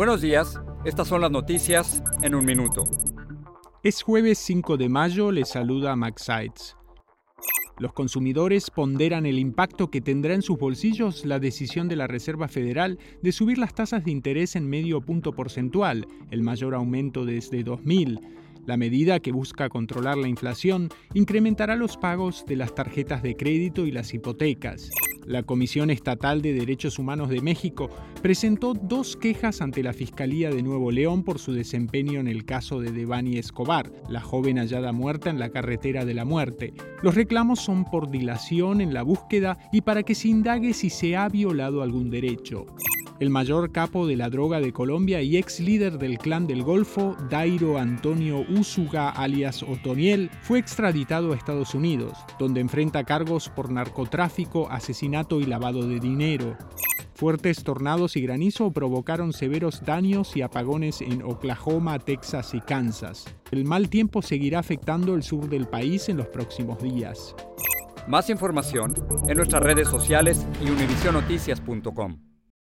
Buenos días, estas son las noticias en un minuto. Es jueves 5 de mayo, les saluda Max Sides. Los consumidores ponderan el impacto que tendrá en sus bolsillos la decisión de la Reserva Federal de subir las tasas de interés en medio punto porcentual, el mayor aumento desde 2000. La medida, que busca controlar la inflación, incrementará los pagos de las tarjetas de crédito y las hipotecas. La Comisión Estatal de Derechos Humanos de México presentó dos quejas ante la Fiscalía de Nuevo León por su desempeño en el caso de Devani Escobar, la joven hallada muerta en la carretera de la muerte. Los reclamos son por dilación en la búsqueda y para que se indague si se ha violado algún derecho. El mayor capo de la droga de Colombia y ex líder del clan del Golfo, Dairo Antonio Úsuga alias Otoniel, fue extraditado a Estados Unidos, donde enfrenta cargos por narcotráfico, asesinato y lavado de dinero. Fuertes tornados y granizo provocaron severos daños y apagones en Oklahoma, Texas y Kansas. El mal tiempo seguirá afectando el sur del país en los próximos días. Más información en nuestras redes sociales y univisionoticias.com.